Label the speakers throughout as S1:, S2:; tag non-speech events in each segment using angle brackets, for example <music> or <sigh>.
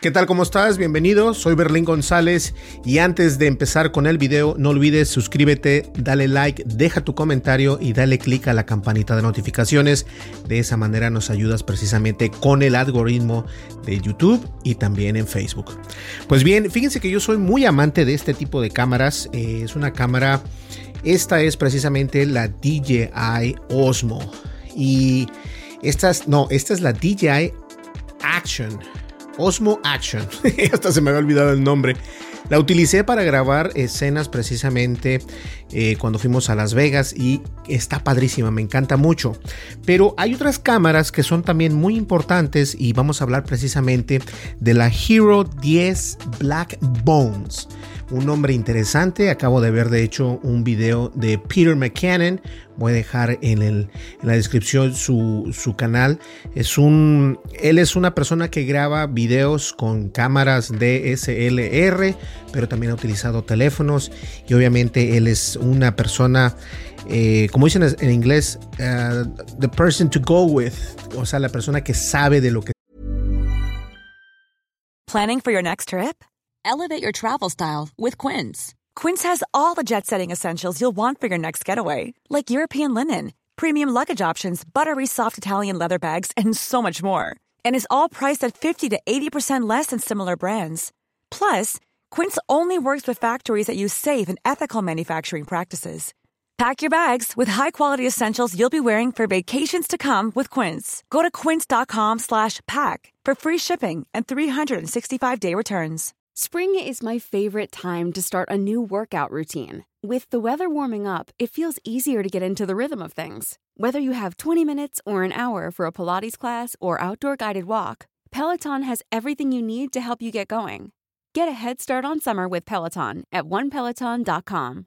S1: ¿Qué tal? ¿Cómo estás? Bienvenido, soy Berlín González y antes de empezar con el video no olvides suscríbete, dale like, deja tu comentario y dale click a la campanita de notificaciones. De esa manera nos ayudas precisamente con el algoritmo de YouTube y también en Facebook. Pues bien, fíjense que yo soy muy amante de este tipo de cámaras. Eh, es una cámara, esta es precisamente la DJI Osmo y esta es, no, esta es la DJI Action. Osmo Action. <laughs> Hasta se me había olvidado el nombre. La utilicé para grabar escenas precisamente eh, cuando fuimos a Las Vegas y está padrísima, me encanta mucho. Pero hay otras cámaras que son también muy importantes y vamos a hablar precisamente de la Hero 10 Black Bones un nombre interesante. Acabo de ver, de hecho, un video de Peter McCannon. Voy a dejar en, la descripción su, canal. Es un, él es una persona que graba videos con cámaras DSLR, pero también ha utilizado teléfonos. Y obviamente él es una persona, eh, como dicen en inglés, uh, the person to go with. O sea, la persona que sabe de lo que.
S2: Planning for your next trip? Elevate your travel style with Quince. Quince has all the jet setting essentials you'll want for your next getaway, like European linen, premium luggage options, buttery soft Italian leather bags, and so much more. And is all priced at 50 to 80% less than similar brands. Plus, Quince only works with factories that use safe and ethical manufacturing practices. Pack your bags with high-quality essentials you'll be wearing for vacations to come with Quince. Go to quince.com/pack for free shipping and 365-day returns.
S3: Spring is my favorite time to start a new workout routine. With the weather warming up, it feels easier to get into the rhythm of things. Whether you have 20 minutes or an hour for a Pilates class or outdoor guided walk, Peloton has everything you need to help you get going. Get a head start on summer with Peloton at onepeloton.com.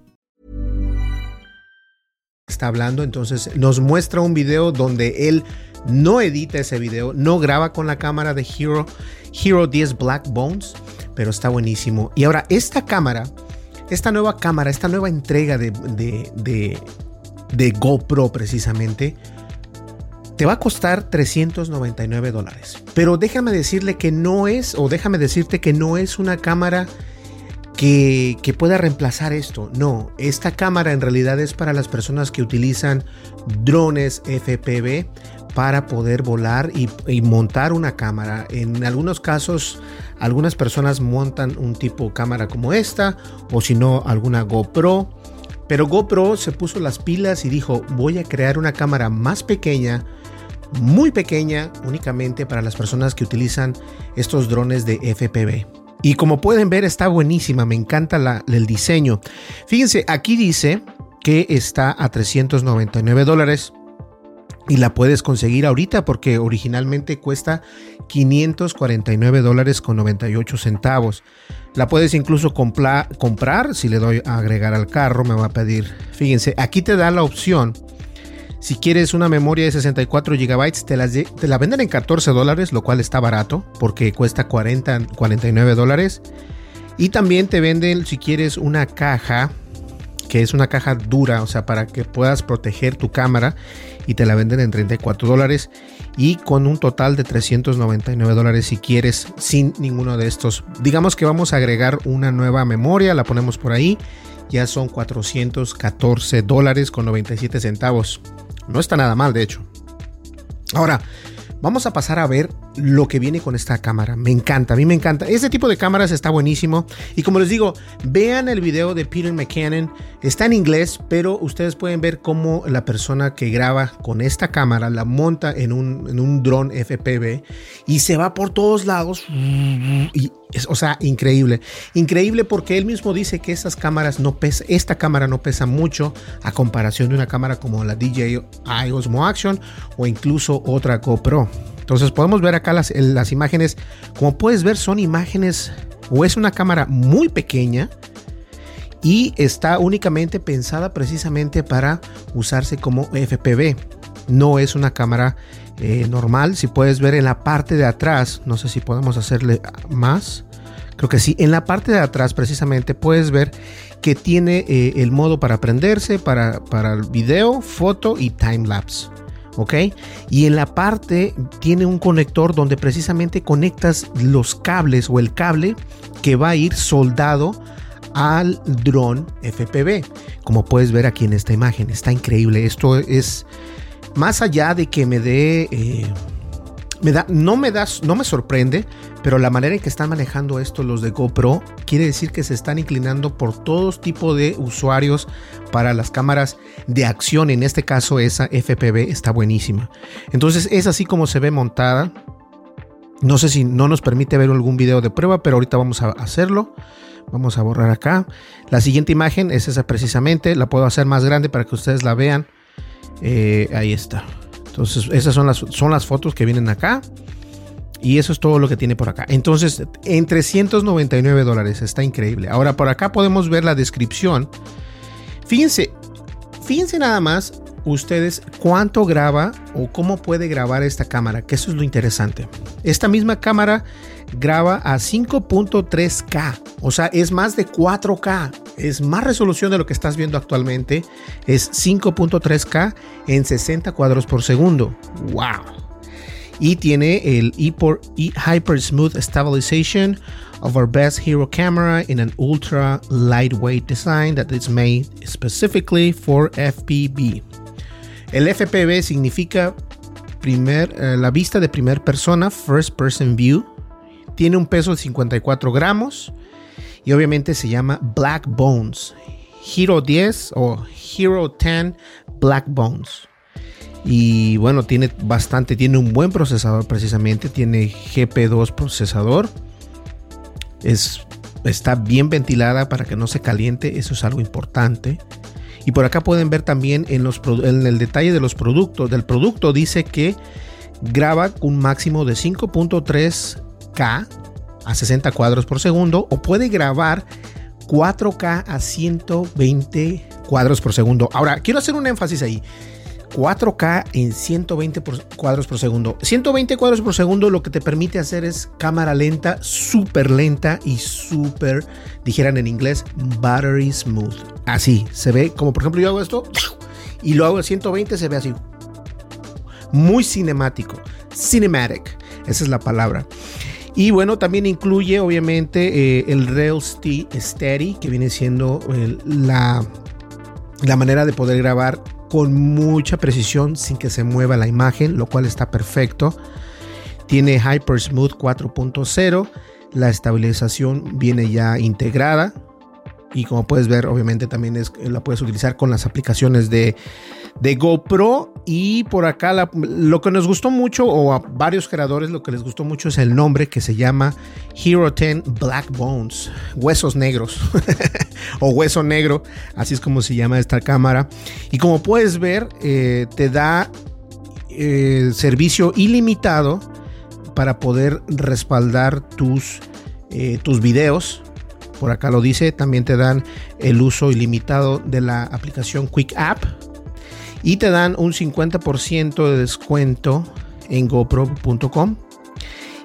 S1: Está hablando, entonces nos muestra un video donde él no edita ese video, no graba con la cámara de Hero, Hero 10 Black Bones, pero está buenísimo. Y ahora esta cámara, esta nueva cámara, esta nueva entrega de, de, de, GoPro precisamente, te va a costar 399 dólares. Pero déjame decirle que no es, o déjame decirte que no es una cámara que, pueda reemplazar esto. No, esta cámara en realidad es para las personas que utilizan drones FPV para poder volar y, y, montar una cámara. En algunos casos, algunas personas montan un tipo cámara como esta o si no, alguna GoPro. Pero GoPro se puso las pilas y dijo, voy a crear una cámara más pequeña, muy pequeña, únicamente para las personas que utilizan estos drones de FPV. Y como pueden ver, está buenísima, me encanta el diseño. Fíjense, aquí dice que está a 399 dólares y la puedes conseguir ahorita porque originalmente cuesta 549 dólares con 98 centavos. La puedes incluso comprar, si le doy a agregar al carro me va a pedir, fíjense, aquí te da la opción. Si quieres una memoria de 64 GB, te, te la venden en 14 dólares, lo cual está barato porque cuesta 40, 49 dólares. Y también te venden, si quieres, una caja que es una caja dura, o sea, para que puedas proteger tu cámara y te la venden en 34 dólares y con un total de 399 dólares si quieres sin ninguno de estos. Digamos que vamos a agregar una nueva memoria, la ponemos por ahí, ya son 414 dólares con 97 centavos. No está nada mal, de hecho. Ahora, vamos a pasar a ver lo que viene con esta cámara. Me encanta, a mí me encanta. Este tipo de cámaras está buenísimo. Y como les digo, vean el video de Peter McCannon. Está en inglés, pero ustedes pueden ver cómo la persona que graba con esta cámara la monta en un, en un dron FPV y se va por todos lados. Es, o sea, increíble. Increíble porque él mismo dice que estas cámaras no pesa, esta cámara no pesa mucho a comparación de una cámara como la DJI Osmo Action o incluso otra GoPro. Entonces podemos ver acá las, imágenes. Como puedes ver son imágenes o es una cámara muy pequeña y está únicamente pensada precisamente para usarse como FPV. No es una cámara eh, normal. Si puedes ver en la parte de atrás, no sé si podemos hacerle más. Creo que sí. En la parte de atrás precisamente puedes ver que tiene eh, el modo para prenderse, para, para video, foto y time lapse. ¿Ok? Y en la parte tiene un conector donde precisamente conectas los cables o el cable que va a ir soldado al dron FPV. Como puedes ver aquí en esta imagen, está increíble. Esto es más allá de que me dé... Eh, no me no me sorprende, pero la manera en que están manejando esto los de GoPro quiere decir que se están inclinando por todos tipo de usuarios para las cámaras de acción. En este caso, esa FPV está buenísima. Entonces, es así como se ve montada. No sé si no nos permite ver algún video de prueba, pero ahorita vamos a hacerlo. Vamos a borrar acá. La siguiente imagen es esa precisamente. La puedo hacer más grande para que ustedes la vean. Eh, ahí está. Entonces, esas son las, son las fotos que vienen acá. Y eso es todo lo que tiene por acá. Entonces, en 399 dólares. Está increíble. Ahora, por acá podemos ver la descripción. Fíjense, fíjense nada más ustedes cuánto graba o cómo puede grabar esta cámara, que eso es lo interesante. Esta misma cámara graba a 5.3K, o sea, es más de 4K, es más resolución de lo que estás viendo actualmente, es 5.3K en 60 cuadros por segundo. ¡Wow! y tiene el Hyper Smooth Stabilization of our best hero camera in an ultra lightweight design that is made specifically for FPV. El FPV significa primer, eh, la vista de primera persona, first person view. Tiene un peso de 54 gramos y obviamente se llama Black Bones. Hero 10 o Hero 10 Black Bones. Y bueno, tiene bastante, tiene un buen procesador precisamente, tiene GP2 procesador. Es, está bien ventilada para que no se caliente, eso es algo importante. Y por acá pueden ver también en, el detalle de los productos. Del producto dice que graba un máximo de 5.3K a 60 cuadros por segundo o puede grabar 4K a 120 cuadros por segundo. Ahora, quiero hacer un énfasis ahí. 4K en 120 cuadros por segundo. 120 cuadros por segundo lo que te permite hacer es cámara lenta, súper lenta y súper, dijeran en inglés, battery smooth. Así, se ve como por ejemplo yo hago esto y lo hago en 120, se ve así. Muy cinemático, cinematic, esa es la palabra. Y bueno, también incluye obviamente eh, el Rail Steady, que viene siendo la, la manera de poder grabar con mucha precisión sin que se mueva la imagen, lo cual está perfecto. Tiene Hyper Smooth 4.0, la estabilización viene ya integrada y como puedes ver obviamente también es, la puedes utilizar con las aplicaciones de, de GoPro y por acá lo que nos gustó mucho o a varios creadores lo que les gustó mucho es el nombre que se llama Hero 10 Black Bones, huesos negros <laughs> o hueso negro, así es como se llama esta cámara. Y como puedes ver eh, te da eh, servicio ilimitado para poder respaldar tus, eh, tus videos. Por acá lo dice, también te dan el uso ilimitado de la aplicación Quick App y te dan un 50% de descuento en gopro.com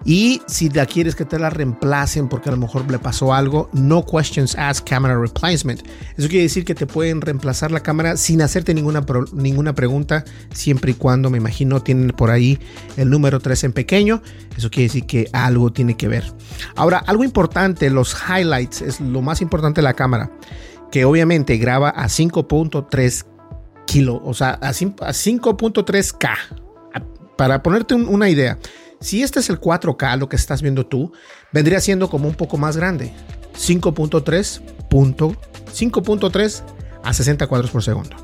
S1: y si la quieres que te la reemplacen porque a lo mejor le pasó algo, no questions ask camera replacement. Eso quiere decir que te pueden reemplazar la cámara sin hacerte ninguna, ninguna pregunta, siempre y cuando, me imagino, tienen por ahí el número 3 en pequeño. Eso quiere decir que algo tiene que ver. Ahora, algo importante, los highlights es lo más importante de la cámara, que obviamente graba a 5.3 kilo, o sea, a 5.3K. Para ponerte una idea, si este es el 4K, lo que estás viendo tú, vendría siendo como un poco más grande. 5.3 5.3 a 60 cuadros por segundo.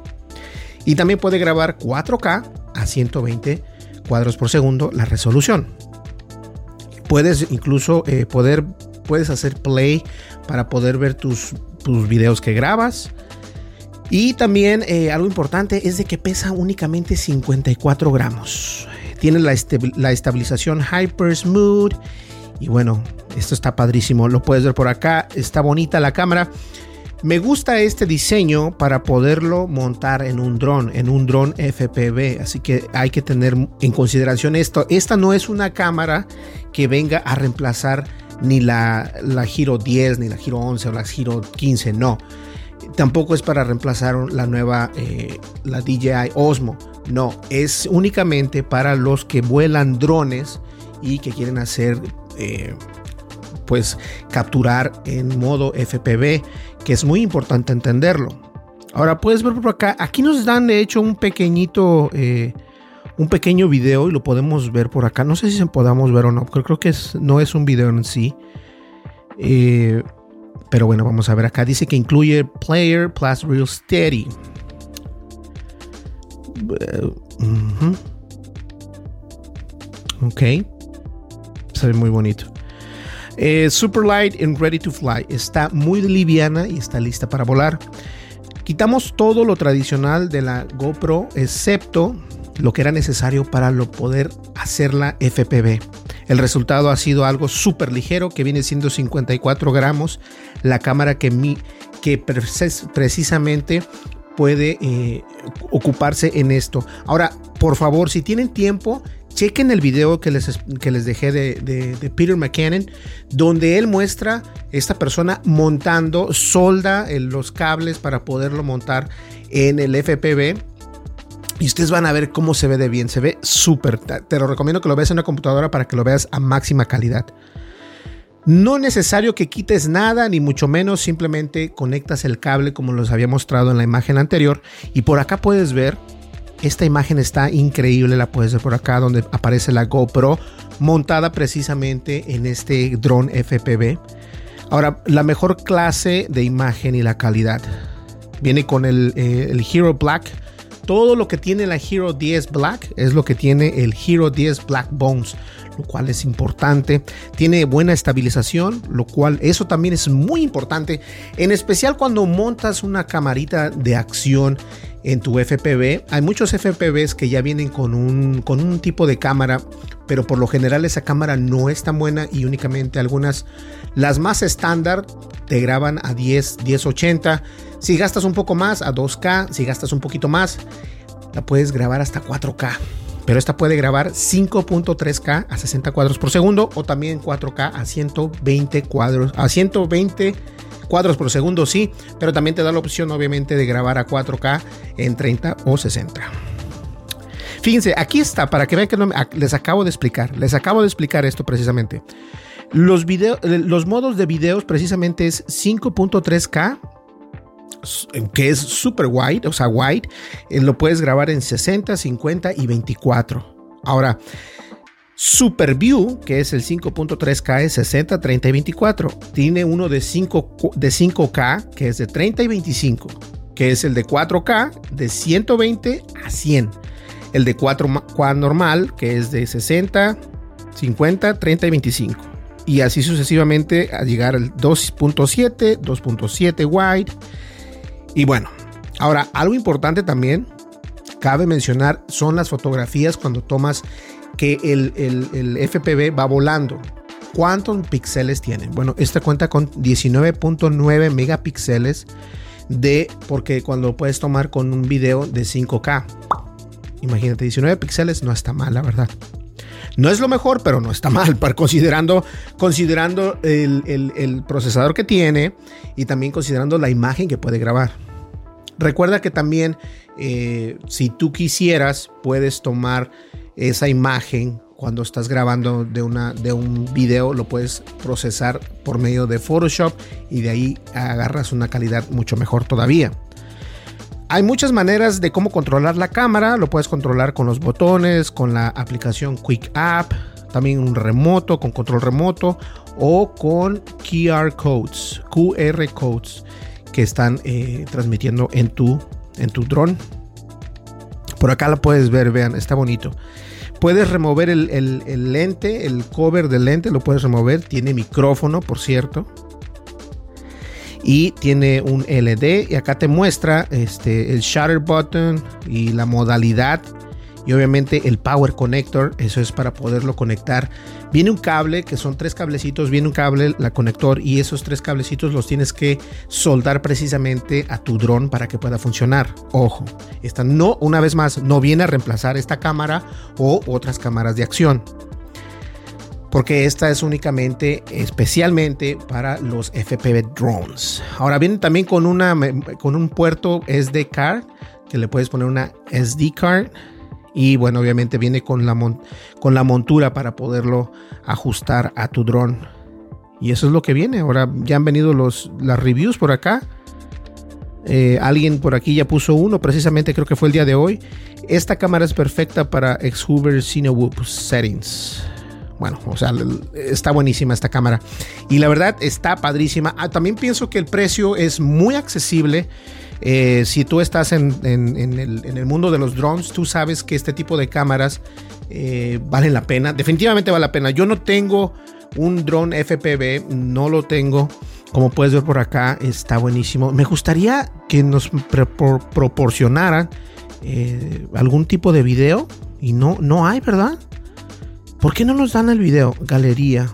S1: Y también puede grabar 4K a 120 cuadros por segundo la resolución. Puedes incluso eh, poder, puedes hacer play para poder ver tus, tus videos que grabas. Y también eh, algo importante es de que pesa únicamente 54 gramos. Tiene la, estabilización Hyper Smooth. Y bueno, esto está padrísimo. Lo puedes ver por acá. Está bonita la cámara. Me gusta este diseño para poderlo montar en un dron, en un dron FPV. Así que hay que tener en consideración esto. Esta no es una cámara que venga a reemplazar ni la, la Giro 10, ni la Giro 11 o la Giro 15. No. Tampoco es para reemplazar la nueva, eh, la DJI Osmo. No, es únicamente para los que vuelan drones y que quieren hacer, eh, pues, capturar en modo FPV, que es muy importante entenderlo. Ahora puedes ver por acá, aquí nos dan de hecho un pequeñito, eh, un pequeño video y lo podemos ver por acá. No sé si se podamos ver o no, creo, creo que no es un video en sí. Eh, pero bueno, vamos a ver acá. Dice que incluye Player plus Real Steady. Ok. Se ve muy bonito. Eh, super light and ready to fly. Está muy liviana y está lista para volar. Quitamos todo lo tradicional de la GoPro, excepto lo que era necesario para lo poder hacerla FPV. El resultado ha sido algo súper ligero que viene siendo 54 gramos. La cámara que, mi, que precisamente puede eh, ocuparse en esto. Ahora, por favor, si tienen tiempo, chequen el video que les, que les dejé de, Peter McKinnon, donde él muestra esta persona montando, solda los cables para poderlo montar en el FPV. Y ustedes van a ver cómo se ve de bien. Se ve súper. Te lo recomiendo que lo veas en una computadora para que lo veas a máxima calidad. No es necesario que quites nada, ni mucho menos, simplemente conectas el cable como los había mostrado en la imagen anterior. Y por acá puedes ver, esta imagen está increíble, la puedes ver por acá donde aparece la GoPro montada precisamente en este dron FPV. Ahora, la mejor clase de imagen y la calidad. Viene con el, eh, el Hero Black todo lo que tiene la Hero 10 Black es lo que tiene el Hero 10 Black Bones, lo cual es importante. Tiene buena estabilización, lo cual eso también es muy importante, en especial cuando montas una camarita de acción en tu FPV. Hay muchos FPVs que ya vienen con un, con un tipo de cámara, pero por lo general esa cámara no es tan buena y únicamente algunas, las más estándar, te graban a 10, 1080 si gastas un poco más, a 2K, si gastas un poquito más, la puedes grabar hasta 4K. Pero esta puede grabar 5.3K a 60 cuadros por segundo o también 4K a 120 cuadros, a 120 cuadros por segundo, sí, pero también te da la opción obviamente de grabar a 4K en 30 o 60. Fíjense, aquí está, para que vean que les acabo de explicar, les acabo de explicar esto precisamente. Los, video, los modos de videos precisamente es 5.3K, que es super wide, o sea, wide. Lo puedes grabar en 60, 50 y 24. Ahora, Super View, que es el 5.3K, es 60, 30 y 24. Tiene uno de, 5, de 5K, que es de 30 y 25, que es el de 4K, de 120 a 100. El de 4K normal, que es de 60, 50, 30 y 25. Y así sucesivamente a llegar al 2.7, 2.7 wide. Y bueno, ahora algo importante también, cabe mencionar, son las fotografías cuando tomas que el, el, FPV va volando. ¿Cuántos píxeles tiene? Bueno, esta cuenta con 19.9 megapíxeles de porque cuando puedes tomar con un video de 5K. Imagínate, 19 píxeles no está mal, la verdad. No es lo mejor, pero no está <laughs> mal, para considerando, considerando el, el, procesador que tiene y también considerando la imagen que puede grabar. Recuerda que también eh, si tú quisieras, puedes tomar esa imagen cuando estás grabando de, una, de un video lo puedes procesar por medio de Photoshop y de ahí agarras una calidad mucho mejor todavía. Hay muchas maneras de cómo controlar la cámara, lo puedes controlar con los botones, con la aplicación Quick App, también un remoto, con control remoto o con QR codes, QR codes que están eh, transmitiendo en tu, en tu dron por acá la puedes ver, vean, está bonito. Puedes remover el, lente, el cover del lente, lo puedes remover. Tiene micrófono, por cierto. Y tiene un LED. Y acá te muestra este, el shutter button y la modalidad y obviamente el power connector, eso es para poderlo conectar. Viene un cable, que son tres cablecitos, viene un cable, la conector y esos tres cablecitos los tienes que soldar precisamente a tu dron para que pueda funcionar. Ojo, esta no, una vez más, no viene a reemplazar esta cámara o otras cámaras de acción. Porque esta es únicamente, especialmente para los FPV drones. Ahora viene también con, una, con un puerto SD card que le puedes poner una SD card y bueno, obviamente viene con la, con la montura para poderlo ajustar a tu dron. Y eso es lo que viene. Ahora ya han venido los, las reviews por acá. Eh, alguien por aquí ya puso uno, precisamente creo que fue el día de hoy. Esta cámara es perfecta para Xhuber Cinewhoop settings. Bueno, o sea, está buenísima esta cámara. Y la verdad está padrísima. Ah, también pienso que el precio es muy accesible. Eh, si tú estás en, el, mundo de los drones, tú sabes que este tipo de cámaras eh, valen la pena. Definitivamente vale la pena. Yo no tengo un drone FPV, no lo tengo. Como puedes ver por acá, está buenísimo. Me gustaría que nos proporcionaran eh, algún tipo de video. Y no, no hay, ¿verdad? ¿Por qué no nos dan el video? Galería.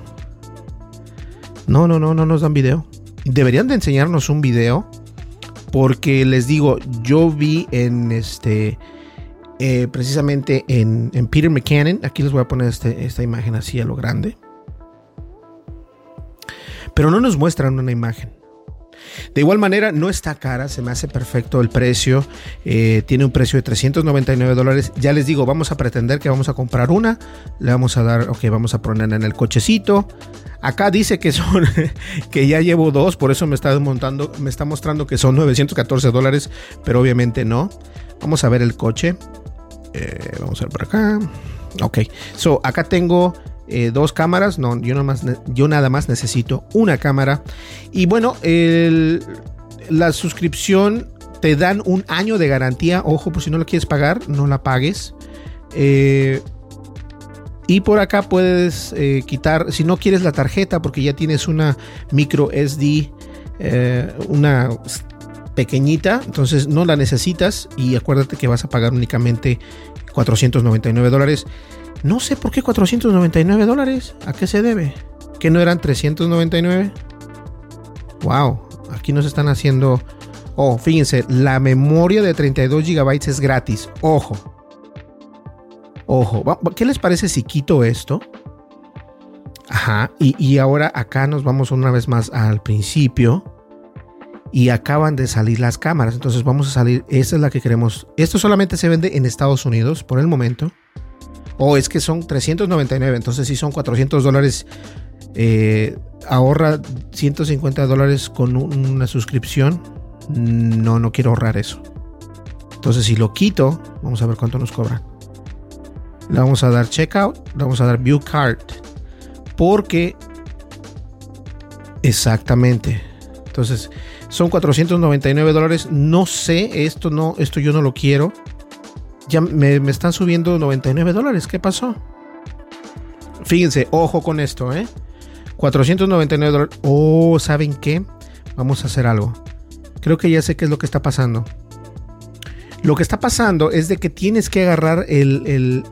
S1: No, no, no, no nos dan video. Deberían de enseñarnos un video porque les digo, yo vi en este, eh, precisamente en, Peter McCannon, aquí les voy a poner este, esta imagen así a lo grande, pero no nos muestran una imagen. De igual manera, no está cara, se me hace perfecto el precio. Eh, tiene un precio de 399 dólares. Ya les digo, vamos a pretender que vamos a comprar una. Le vamos a dar, ok, vamos a ponerla en el cochecito. Acá dice que son, <laughs> que ya llevo dos, por eso me está montando, me está mostrando que son 914 dólares, pero obviamente no. Vamos a ver el coche. Eh, vamos a ver por acá. Ok, so acá tengo eh, dos cámaras. No, yo, más, yo nada más necesito una cámara. Y bueno, la suscripción te dan un año de garantía. Ojo, por si no la quieres pagar, no la pagues. Eh, y por acá puedes eh, quitar, si no quieres la tarjeta, porque ya tienes una micro SD, una pequeñita, entonces no la necesitas. Y acuérdate que vas a pagar únicamente 499 dólares. No sé por qué 499 dólares. ¿A qué se debe? ¿Que no eran 399? Wow, aquí nos están haciendo... Oh, fíjense, la memoria de 32 GB es gratis. Ojo. Ojo. ¿Qué les parece si quito esto? Ajá. Y, y ahora acá nos vamos una vez más al principio. Y acaban de salir las cámaras. Entonces vamos a salir. Esta es la que queremos. Esto solamente se vende en Estados Unidos por el momento. O es que son 399, entonces sí son 400 dólares eh, ahorra 150 dólares con una suscripción. No, no quiero ahorrar eso. Entonces, si lo quito, vamos a ver cuánto nos cobran. Le vamos a dar checkout, le vamos a dar view card. Porque exactamente. Entonces, son 499 dólares. No sé, esto no, esto yo no lo quiero. Ya me, me están subiendo 99 dólares. ¿Qué pasó? Fíjense, ojo con esto, ¿eh? 499 dólares. Oh, ¿saben qué? Vamos a hacer algo. Creo que ya sé qué es lo que está pasando. Lo que está pasando es de que tienes que agarrar el,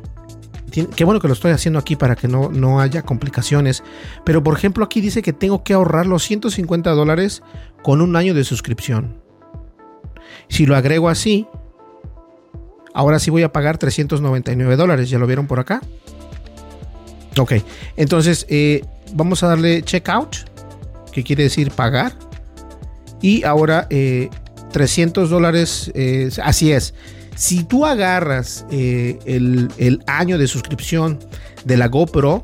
S1: qué bueno que lo estoy haciendo aquí para que no, no haya complicaciones. Pero por ejemplo aquí dice que tengo que ahorrar los 150 dólares con un año de suscripción. Si lo agrego así, ahora sí voy a pagar 399 dólares. ¿Ya lo vieron por acá? Ok, entonces eh, vamos a darle checkout, que quiere decir pagar. Y ahora 300 eh, dólares, eh, así es. Si tú agarras el, el, año de suscripción de la GoPro,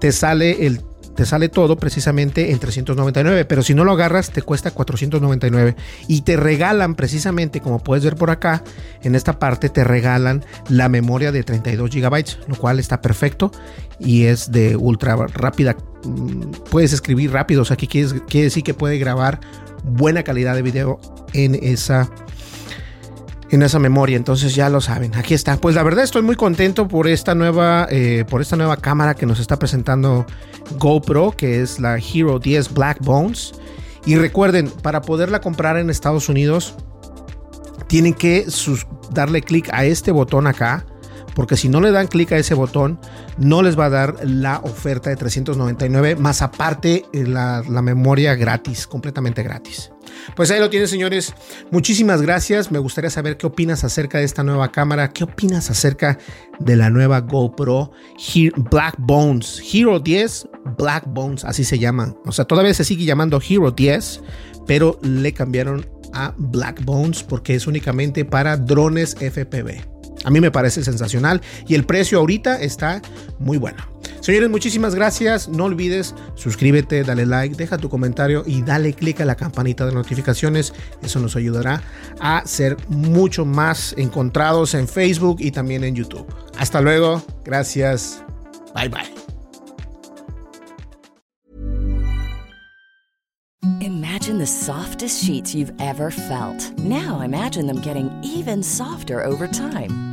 S1: te sale el te sale todo precisamente en 399, pero si no lo agarras te cuesta 499 y te regalan precisamente, como puedes ver por acá, en esta parte te regalan la memoria de 32 gigabytes, lo cual está perfecto y es de ultra rápida. Mm, puedes escribir rápido, o sea, que quiere decir que puede grabar buena calidad de video en esa en esa memoria. Entonces ya lo saben. Aquí está. Pues la verdad estoy muy contento por esta nueva, eh, por esta nueva cámara que nos está presentando GoPro, que es la Hero 10 Black Bones. Y recuerden, para poderla comprar en Estados Unidos, tienen que darle clic a este botón acá. Porque si no le dan clic a ese botón, no les va a dar la oferta de 399, más aparte eh, la, memoria gratis, completamente gratis. Pues ahí lo tienen, señores. Muchísimas gracias. Me gustaría saber qué opinas acerca de esta nueva cámara. ¿Qué opinas acerca de la nueva GoPro Black Bones? Hero 10 Black Bones, así se llama. O sea, todavía se sigue llamando Hero 10, pero le cambiaron a Black Bones porque es únicamente para drones FPV. A mí me parece sensacional y el precio ahorita está muy bueno. Señores, muchísimas gracias. No olvides suscríbete, dale like, deja tu comentario y dale click a la campanita de notificaciones. Eso nos ayudará a ser mucho más encontrados en Facebook y también en YouTube. Hasta luego. Gracias. Bye bye.
S4: Imagine the softest sheets you've ever felt. Now imagine them getting even softer over time.